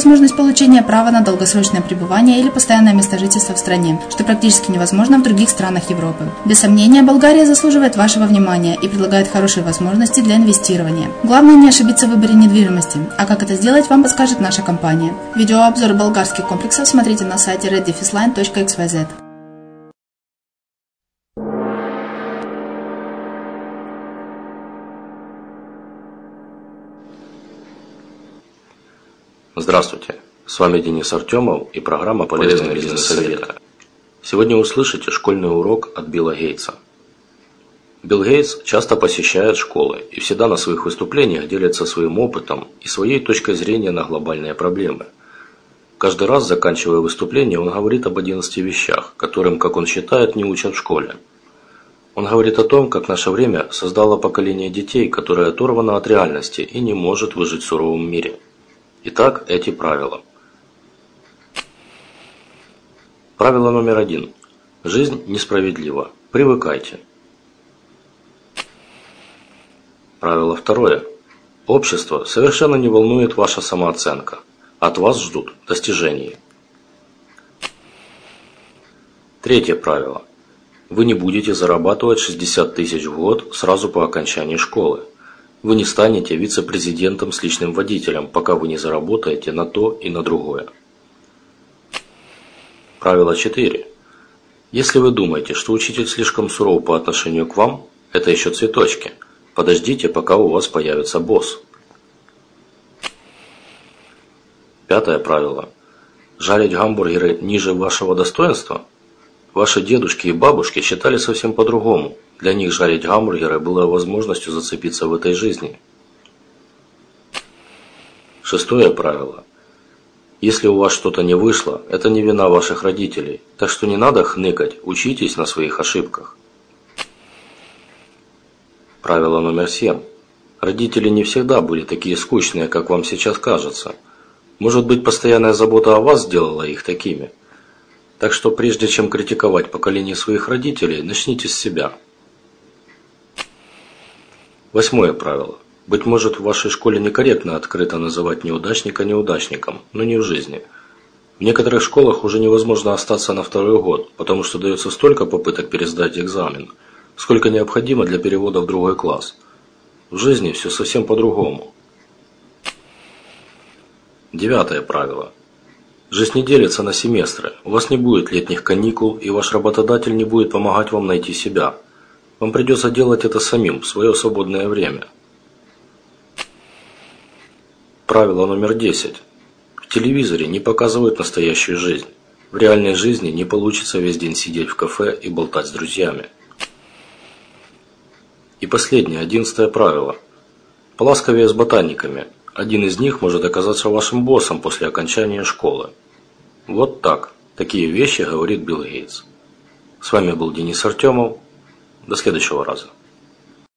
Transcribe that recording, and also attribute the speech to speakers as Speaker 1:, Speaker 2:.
Speaker 1: возможность получения права на долгосрочное пребывание или постоянное место жительства в стране, что практически невозможно в других странах Европы. Без сомнения, Болгария заслуживает вашего внимания и предлагает хорошие возможности для инвестирования. Главное не ошибиться в выборе недвижимости, а как это сделать, вам подскажет наша компания. Видеообзор болгарских комплексов смотрите на сайте reddefisline.xyz.
Speaker 2: Здравствуйте, с вами Денис Артемов и программа «Полезные бизнес-советы». Сегодня услышите школьный урок от Билла Гейтса. Билл Гейтс часто посещает школы и всегда на своих выступлениях делится своим опытом и своей точкой зрения на глобальные проблемы. Каждый раз, заканчивая выступление, он говорит об 11 вещах, которым, как он считает, не учат в школе. Он говорит о том, как наше время создало поколение детей, которое оторвано от реальности и не может выжить в суровом мире – Итак, эти правила. Правило номер один. Жизнь несправедлива. Привыкайте. Правило второе. Общество совершенно не волнует ваша самооценка. От вас ждут достижений. Третье правило. Вы не будете зарабатывать 60 тысяч в год сразу по окончании школы. Вы не станете вице-президентом с личным водителем, пока вы не заработаете на то и на другое. Правило 4. Если вы думаете, что учитель слишком суров по отношению к вам, это еще цветочки. Подождите, пока у вас появится босс. Пятое правило. Жарить гамбургеры ниже вашего достоинства? Ваши дедушки и бабушки считали совсем по-другому – для них жарить гамбургеры было возможностью зацепиться в этой жизни. Шестое правило. Если у вас что-то не вышло, это не вина ваших родителей, так что не надо хныкать, учитесь на своих ошибках. Правило номер семь. Родители не всегда были такие скучные, как вам сейчас кажется. Может быть, постоянная забота о вас сделала их такими. Так что прежде чем критиковать поколение своих родителей, начните с себя. Восьмое правило. Быть может, в вашей школе некорректно открыто называть неудачника неудачником, но не в жизни. В некоторых школах уже невозможно остаться на второй год, потому что дается столько попыток пересдать экзамен, сколько необходимо для перевода в другой класс. В жизни все совсем по-другому. Девятое правило. Жизнь не делится на семестры. У вас не будет летних каникул, и ваш работодатель не будет помогать вам найти себя – вам придется делать это самим в свое свободное время. Правило номер 10. В телевизоре не показывают настоящую жизнь. В реальной жизни не получится весь день сидеть в кафе и болтать с друзьями. И последнее, одиннадцатое правило. Поласковее с ботаниками. Один из них может оказаться вашим боссом после окончания школы. Вот так. Такие вещи говорит Билл Гейтс. С вами был Денис Артемов. До следующего раза.